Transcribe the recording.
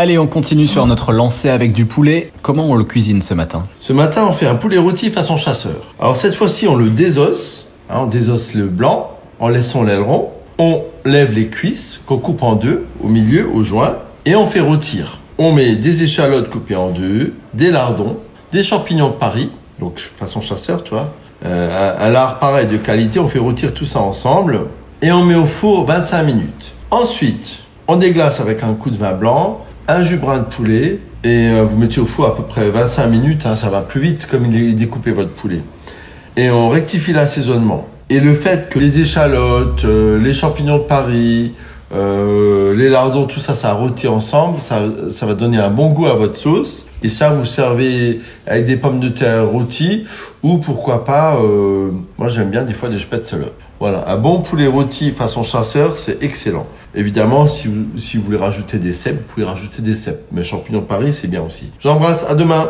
Allez, on continue sur notre lancée avec du poulet. Comment on le cuisine ce matin Ce matin, on fait un poulet rôti façon chasseur. Alors cette fois-ci, on le désosse. Hein, on désosse le blanc en laissant l'aileron. On lève les cuisses qu'on coupe en deux, au milieu, au joint, et on fait rôtir. On met des échalotes coupées en deux, des lardons, des champignons de Paris, donc façon chasseur, tu. Euh, un lard pareil de qualité, on fait rôtir tout ça ensemble, et on met au four 25 minutes. Ensuite, on déglace avec un coup de vin blanc, un jus de poulet et euh, vous mettez au four à peu près 25 minutes, hein, ça va plus vite comme il est découpé votre poulet. Et on rectifie l'assaisonnement. Et le fait que les échalotes, euh, les champignons de Paris, euh, les lardons, tout ça, ça rôti ensemble, ça, ça va donner un bon goût à votre sauce. Et ça, vous servez avec des pommes de terre rôties ou pourquoi pas, euh, moi j'aime bien des fois des spätzle. Voilà, un bon poulet rôti façon chasseur, c'est excellent. Évidemment, si vous, si vous voulez rajouter des cèpes, vous pouvez rajouter des cèpes. Mais champignons de Paris, c'est bien aussi. J'embrasse, à demain